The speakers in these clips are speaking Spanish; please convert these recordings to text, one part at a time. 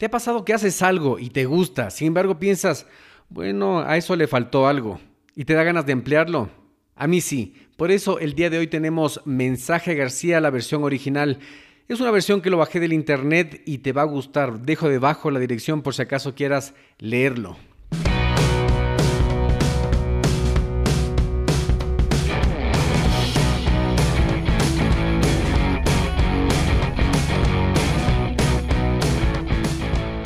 ¿Te ha pasado que haces algo y te gusta, sin embargo piensas, bueno, a eso le faltó algo y te da ganas de emplearlo? A mí sí, por eso el día de hoy tenemos Mensaje García, la versión original. Es una versión que lo bajé del internet y te va a gustar. Dejo debajo la dirección por si acaso quieras leerlo.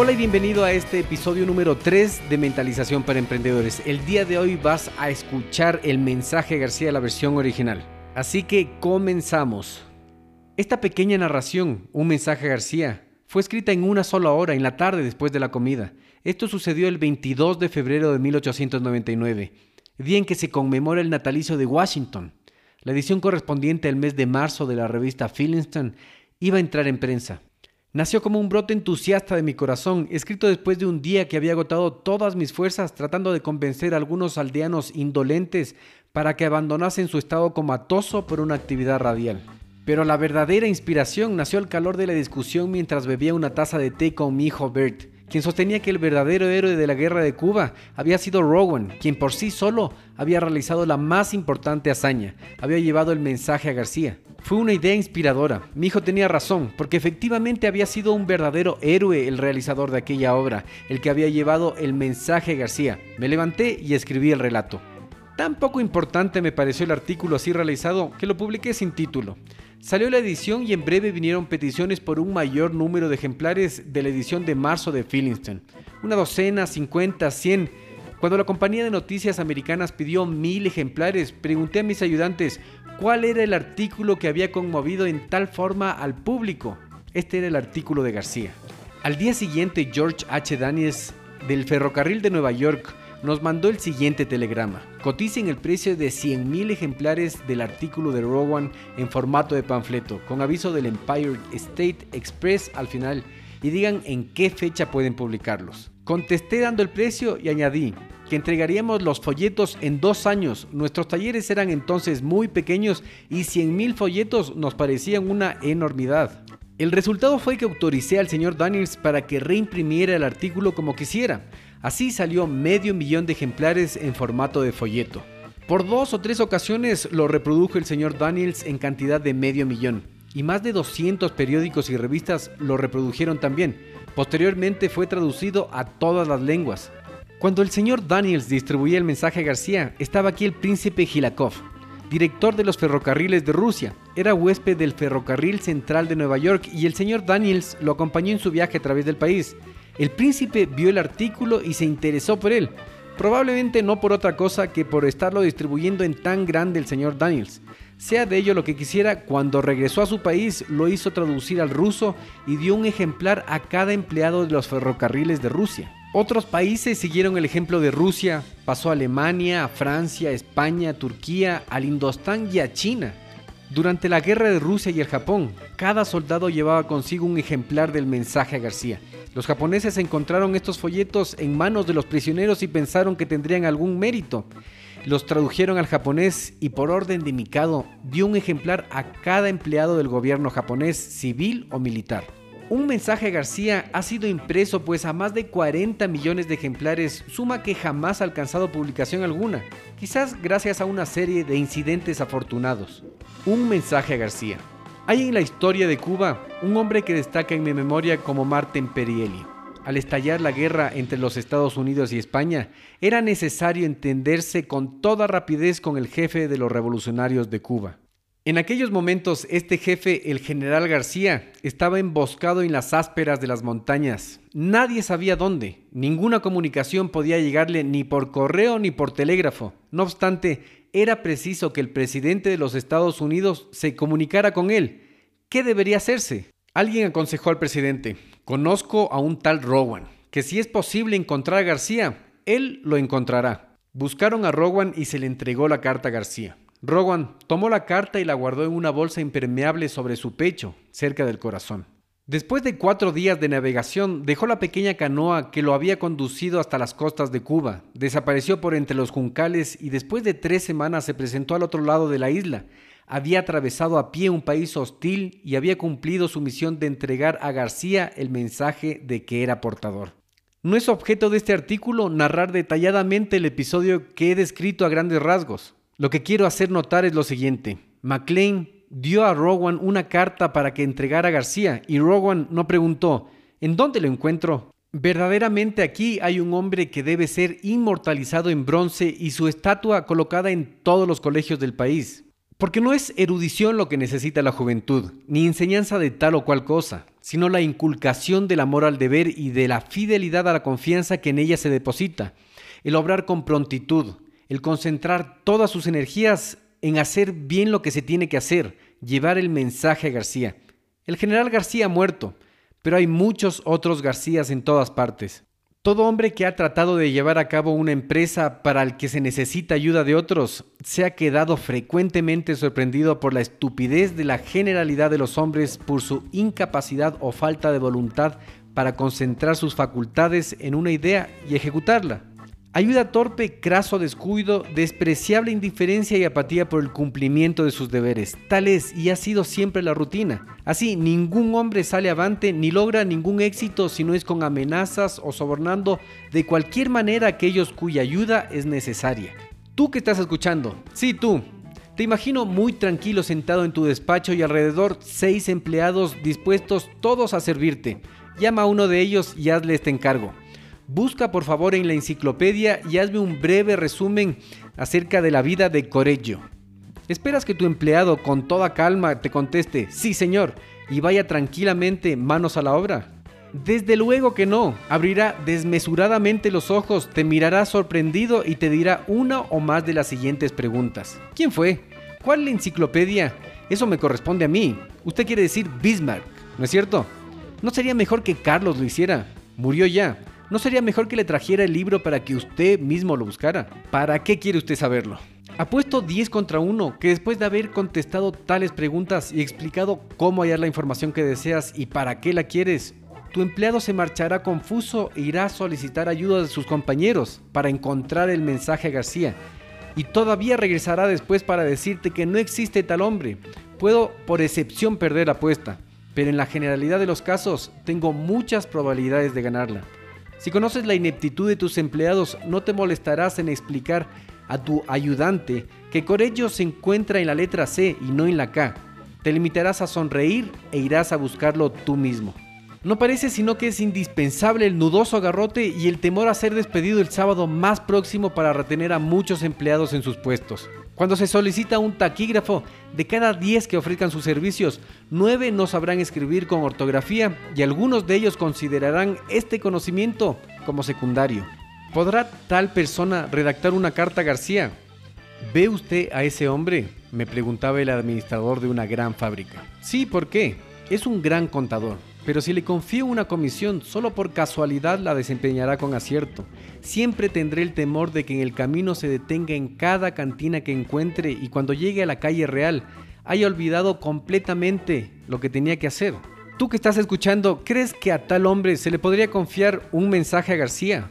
Hola y bienvenido a este episodio número 3 de Mentalización para Emprendedores. El día de hoy vas a escuchar el mensaje García, la versión original. Así que comenzamos. Esta pequeña narración, un mensaje García, fue escrita en una sola hora, en la tarde después de la comida. Esto sucedió el 22 de febrero de 1899, día en que se conmemora el natalicio de Washington. La edición correspondiente al mes de marzo de la revista Phillingston iba a entrar en prensa. Nació como un brote entusiasta de mi corazón, escrito después de un día que había agotado todas mis fuerzas tratando de convencer a algunos aldeanos indolentes para que abandonasen su estado comatoso por una actividad radial. Pero la verdadera inspiración nació al calor de la discusión mientras bebía una taza de té con mi hijo Bert quien sostenía que el verdadero héroe de la guerra de Cuba había sido Rowan, quien por sí solo había realizado la más importante hazaña, había llevado el mensaje a García. Fue una idea inspiradora. Mi hijo tenía razón, porque efectivamente había sido un verdadero héroe el realizador de aquella obra, el que había llevado el mensaje a García. Me levanté y escribí el relato. Tan poco importante me pareció el artículo así realizado que lo publiqué sin título. Salió la edición y en breve vinieron peticiones por un mayor número de ejemplares de la edición de marzo de Phillingston. Una docena, 50, 100. Cuando la compañía de noticias americanas pidió mil ejemplares, pregunté a mis ayudantes cuál era el artículo que había conmovido en tal forma al público. Este era el artículo de García. Al día siguiente, George H. Daniels, del ferrocarril de Nueva York, nos mandó el siguiente telegrama. Coticen el precio de 100.000 ejemplares del artículo de Rowan en formato de panfleto, con aviso del Empire State Express al final, y digan en qué fecha pueden publicarlos. Contesté dando el precio y añadí que entregaríamos los folletos en dos años. Nuestros talleres eran entonces muy pequeños y 100.000 folletos nos parecían una enormidad. El resultado fue que autoricé al señor Daniels para que reimprimiera el artículo como quisiera. Así salió medio millón de ejemplares en formato de folleto. Por dos o tres ocasiones lo reprodujo el señor Daniels en cantidad de medio millón, y más de 200 periódicos y revistas lo reprodujeron también. Posteriormente fue traducido a todas las lenguas. Cuando el señor Daniels distribuía el mensaje a García, estaba aquí el príncipe Gilakov, director de los ferrocarriles de Rusia. Era huésped del ferrocarril central de Nueva York y el señor Daniels lo acompañó en su viaje a través del país. El príncipe vio el artículo y se interesó por él, probablemente no por otra cosa que por estarlo distribuyendo en tan grande el señor Daniels. Sea de ello lo que quisiera, cuando regresó a su país lo hizo traducir al ruso y dio un ejemplar a cada empleado de los ferrocarriles de Rusia. Otros países siguieron el ejemplo de Rusia, pasó a Alemania, a Francia, España, Turquía, al Indostán y a China. Durante la guerra de Rusia y el Japón, cada soldado llevaba consigo un ejemplar del mensaje a García. Los japoneses encontraron estos folletos en manos de los prisioneros y pensaron que tendrían algún mérito. Los tradujeron al japonés y por orden de Mikado dio un ejemplar a cada empleado del gobierno japonés, civil o militar. Un mensaje a García ha sido impreso pues a más de 40 millones de ejemplares, suma que jamás ha alcanzado publicación alguna, quizás gracias a una serie de incidentes afortunados. Un mensaje a García. Hay en la historia de Cuba un hombre que destaca en mi memoria como Marten Perielli. Al estallar la guerra entre los Estados Unidos y España, era necesario entenderse con toda rapidez con el jefe de los revolucionarios de Cuba. En aquellos momentos, este jefe, el general García, estaba emboscado en las ásperas de las montañas. Nadie sabía dónde. Ninguna comunicación podía llegarle ni por correo ni por telégrafo. No obstante, era preciso que el presidente de los Estados Unidos se comunicara con él. ¿Qué debería hacerse? Alguien aconsejó al presidente, conozco a un tal Rowan, que si es posible encontrar a García, él lo encontrará. Buscaron a Rowan y se le entregó la carta a García. Rowan tomó la carta y la guardó en una bolsa impermeable sobre su pecho, cerca del corazón. Después de cuatro días de navegación, dejó la pequeña canoa que lo había conducido hasta las costas de Cuba, desapareció por entre los juncales y después de tres semanas se presentó al otro lado de la isla. Había atravesado a pie un país hostil y había cumplido su misión de entregar a García el mensaje de que era portador. No es objeto de este artículo narrar detalladamente el episodio que he descrito a grandes rasgos. Lo que quiero hacer notar es lo siguiente. McLean dio a Rowan una carta para que entregara a García y Rowan no preguntó, ¿en dónde lo encuentro? Verdaderamente aquí hay un hombre que debe ser inmortalizado en bronce y su estatua colocada en todos los colegios del país. Porque no es erudición lo que necesita la juventud, ni enseñanza de tal o cual cosa, sino la inculcación del amor al deber y de la fidelidad a la confianza que en ella se deposita, el obrar con prontitud, el concentrar todas sus energías en hacer bien lo que se tiene que hacer, llevar el mensaje a García. El general García ha muerto, pero hay muchos otros Garcías en todas partes. Todo hombre que ha tratado de llevar a cabo una empresa para el que se necesita ayuda de otros se ha quedado frecuentemente sorprendido por la estupidez de la generalidad de los hombres por su incapacidad o falta de voluntad para concentrar sus facultades en una idea y ejecutarla. Ayuda torpe, craso descuido, despreciable indiferencia y apatía por el cumplimiento de sus deberes. Tal es y ha sido siempre la rutina. Así, ningún hombre sale avante ni logra ningún éxito si no es con amenazas o sobornando de cualquier manera aquellos cuya ayuda es necesaria. Tú que estás escuchando, sí tú, te imagino muy tranquilo sentado en tu despacho y alrededor seis empleados dispuestos todos a servirte. Llama a uno de ellos y hazle este encargo. Busca por favor en la enciclopedia y hazme un breve resumen acerca de la vida de Corello. ¿Esperas que tu empleado con toda calma te conteste, sí señor, y vaya tranquilamente manos a la obra? Desde luego que no, abrirá desmesuradamente los ojos, te mirará sorprendido y te dirá una o más de las siguientes preguntas. ¿Quién fue? ¿Cuál la enciclopedia? Eso me corresponde a mí. Usted quiere decir Bismarck, ¿no es cierto? ¿No sería mejor que Carlos lo hiciera? Murió ya. ¿No sería mejor que le trajera el libro para que usted mismo lo buscara? ¿Para qué quiere usted saberlo? Apuesto 10 contra 1 que después de haber contestado tales preguntas y explicado cómo hallar la información que deseas y para qué la quieres, tu empleado se marchará confuso e irá a solicitar ayuda de sus compañeros para encontrar el mensaje a García. Y todavía regresará después para decirte que no existe tal hombre. Puedo por excepción perder la apuesta, pero en la generalidad de los casos tengo muchas probabilidades de ganarla. Si conoces la ineptitud de tus empleados, no te molestarás en explicar a tu ayudante que Corello se encuentra en la letra C y no en la K. Te limitarás a sonreír e irás a buscarlo tú mismo. No parece sino que es indispensable el nudoso agarrote y el temor a ser despedido el sábado más próximo para retener a muchos empleados en sus puestos. Cuando se solicita un taquígrafo, de cada 10 que ofrezcan sus servicios, 9 no sabrán escribir con ortografía y algunos de ellos considerarán este conocimiento como secundario. ¿Podrá tal persona redactar una carta a García? ¿Ve usted a ese hombre? me preguntaba el administrador de una gran fábrica. Sí, ¿por qué? Es un gran contador pero si le confío una comisión, solo por casualidad la desempeñará con acierto. Siempre tendré el temor de que en el camino se detenga en cada cantina que encuentre y cuando llegue a la calle real haya olvidado completamente lo que tenía que hacer. Tú que estás escuchando, ¿crees que a tal hombre se le podría confiar un mensaje a García?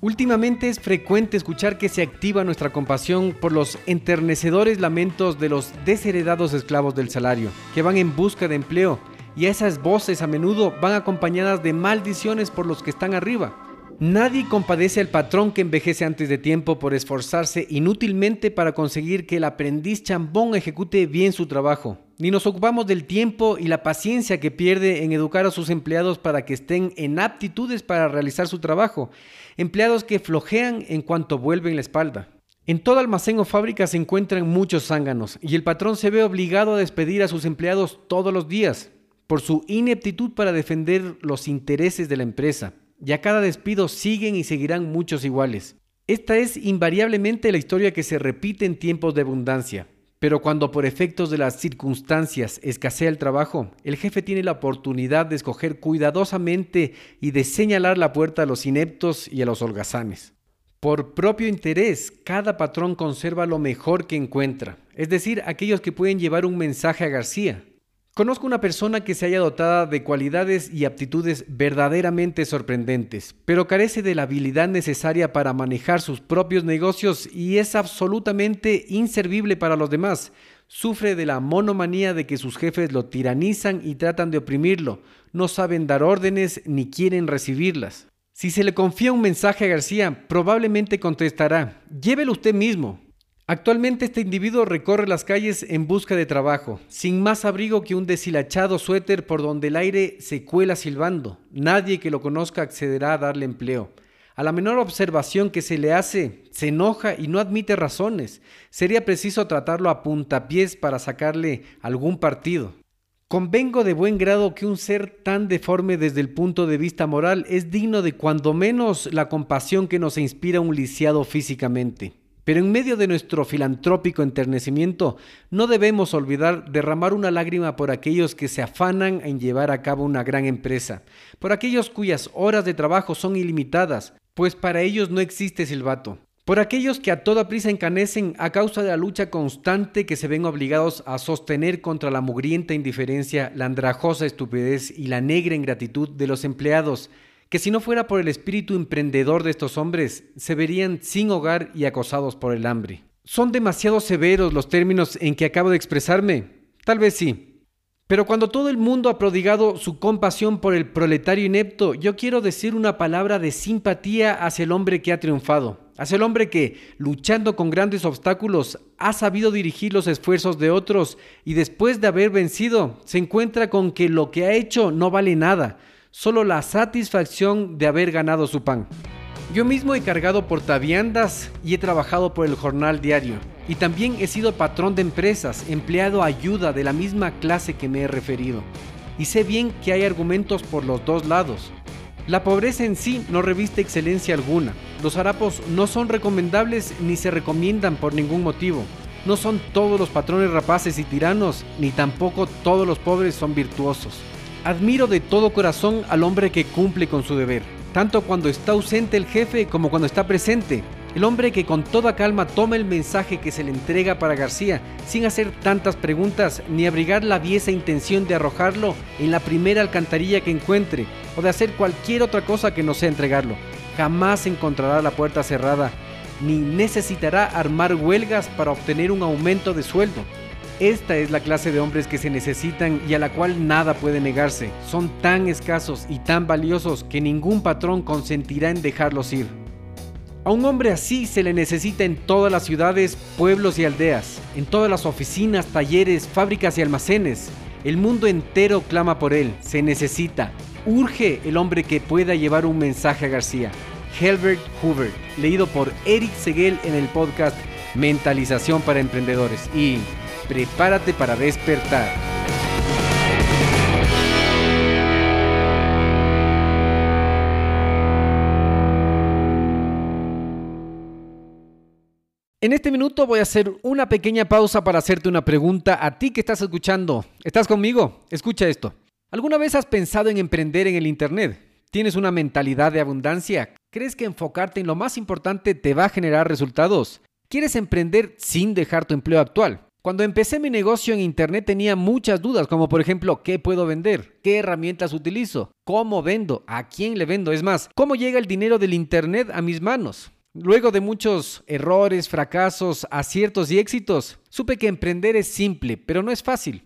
Últimamente es frecuente escuchar que se activa nuestra compasión por los enternecedores lamentos de los desheredados esclavos del salario, que van en busca de empleo y esas voces a menudo van acompañadas de maldiciones por los que están arriba. Nadie compadece al patrón que envejece antes de tiempo por esforzarse inútilmente para conseguir que el aprendiz chambón ejecute bien su trabajo. Ni nos ocupamos del tiempo y la paciencia que pierde en educar a sus empleados para que estén en aptitudes para realizar su trabajo. Empleados que flojean en cuanto vuelven la espalda. En todo almacén o fábrica se encuentran muchos zánganos y el patrón se ve obligado a despedir a sus empleados todos los días por su ineptitud para defender los intereses de la empresa y a cada despido siguen y seguirán muchos iguales. Esta es invariablemente la historia que se repite en tiempos de abundancia. Pero cuando por efectos de las circunstancias escasea el trabajo, el jefe tiene la oportunidad de escoger cuidadosamente y de señalar la puerta a los ineptos y a los holgazanes. Por propio interés, cada patrón conserva lo mejor que encuentra, es decir, aquellos que pueden llevar un mensaje a García, Conozco una persona que se haya dotada de cualidades y aptitudes verdaderamente sorprendentes, pero carece de la habilidad necesaria para manejar sus propios negocios y es absolutamente inservible para los demás. Sufre de la monomanía de que sus jefes lo tiranizan y tratan de oprimirlo, no saben dar órdenes ni quieren recibirlas. Si se le confía un mensaje a García, probablemente contestará, llévelo usted mismo, Actualmente este individuo recorre las calles en busca de trabajo, sin más abrigo que un deshilachado suéter por donde el aire se cuela silbando. Nadie que lo conozca accederá a darle empleo. A la menor observación que se le hace, se enoja y no admite razones. Sería preciso tratarlo a puntapiés para sacarle algún partido. Convengo de buen grado que un ser tan deforme desde el punto de vista moral es digno de cuando menos la compasión que nos inspira un lisiado físicamente. Pero en medio de nuestro filantrópico enternecimiento, no debemos olvidar derramar una lágrima por aquellos que se afanan en llevar a cabo una gran empresa, por aquellos cuyas horas de trabajo son ilimitadas, pues para ellos no existe silbato, por aquellos que a toda prisa encanecen a causa de la lucha constante que se ven obligados a sostener contra la mugrienta indiferencia, la andrajosa estupidez y la negra ingratitud de los empleados, que si no fuera por el espíritu emprendedor de estos hombres, se verían sin hogar y acosados por el hambre. ¿Son demasiado severos los términos en que acabo de expresarme? Tal vez sí. Pero cuando todo el mundo ha prodigado su compasión por el proletario inepto, yo quiero decir una palabra de simpatía hacia el hombre que ha triunfado, hacia el hombre que, luchando con grandes obstáculos, ha sabido dirigir los esfuerzos de otros y después de haber vencido, se encuentra con que lo que ha hecho no vale nada, solo la satisfacción de haber ganado su pan. Yo mismo he cargado portaviandas y he trabajado por el jornal diario. Y también he sido patrón de empresas, empleado ayuda de la misma clase que me he referido. Y sé bien que hay argumentos por los dos lados. La pobreza en sí no reviste excelencia alguna. Los harapos no son recomendables ni se recomiendan por ningún motivo. No son todos los patrones rapaces y tiranos, ni tampoco todos los pobres son virtuosos. Admiro de todo corazón al hombre que cumple con su deber, tanto cuando está ausente el jefe como cuando está presente. El hombre que con toda calma toma el mensaje que se le entrega para García, sin hacer tantas preguntas ni abrigar la aviesa intención de arrojarlo en la primera alcantarilla que encuentre, o de hacer cualquier otra cosa que no sea entregarlo. Jamás encontrará la puerta cerrada, ni necesitará armar huelgas para obtener un aumento de sueldo. Esta es la clase de hombres que se necesitan y a la cual nada puede negarse. Son tan escasos y tan valiosos que ningún patrón consentirá en dejarlos ir. A un hombre así se le necesita en todas las ciudades, pueblos y aldeas, en todas las oficinas, talleres, fábricas y almacenes. El mundo entero clama por él, se necesita. Urge el hombre que pueda llevar un mensaje a García. Helbert Hoover, leído por Eric Seguel en el podcast Mentalización para Emprendedores. Y prepárate para despertar. En este minuto voy a hacer una pequeña pausa para hacerte una pregunta a ti que estás escuchando. ¿Estás conmigo? Escucha esto. ¿Alguna vez has pensado en emprender en el Internet? ¿Tienes una mentalidad de abundancia? ¿Crees que enfocarte en lo más importante te va a generar resultados? ¿Quieres emprender sin dejar tu empleo actual? Cuando empecé mi negocio en Internet tenía muchas dudas, como por ejemplo, ¿qué puedo vender? ¿Qué herramientas utilizo? ¿Cómo vendo? ¿A quién le vendo? Es más, ¿cómo llega el dinero del Internet a mis manos? Luego de muchos errores, fracasos, aciertos y éxitos, supe que emprender es simple, pero no es fácil.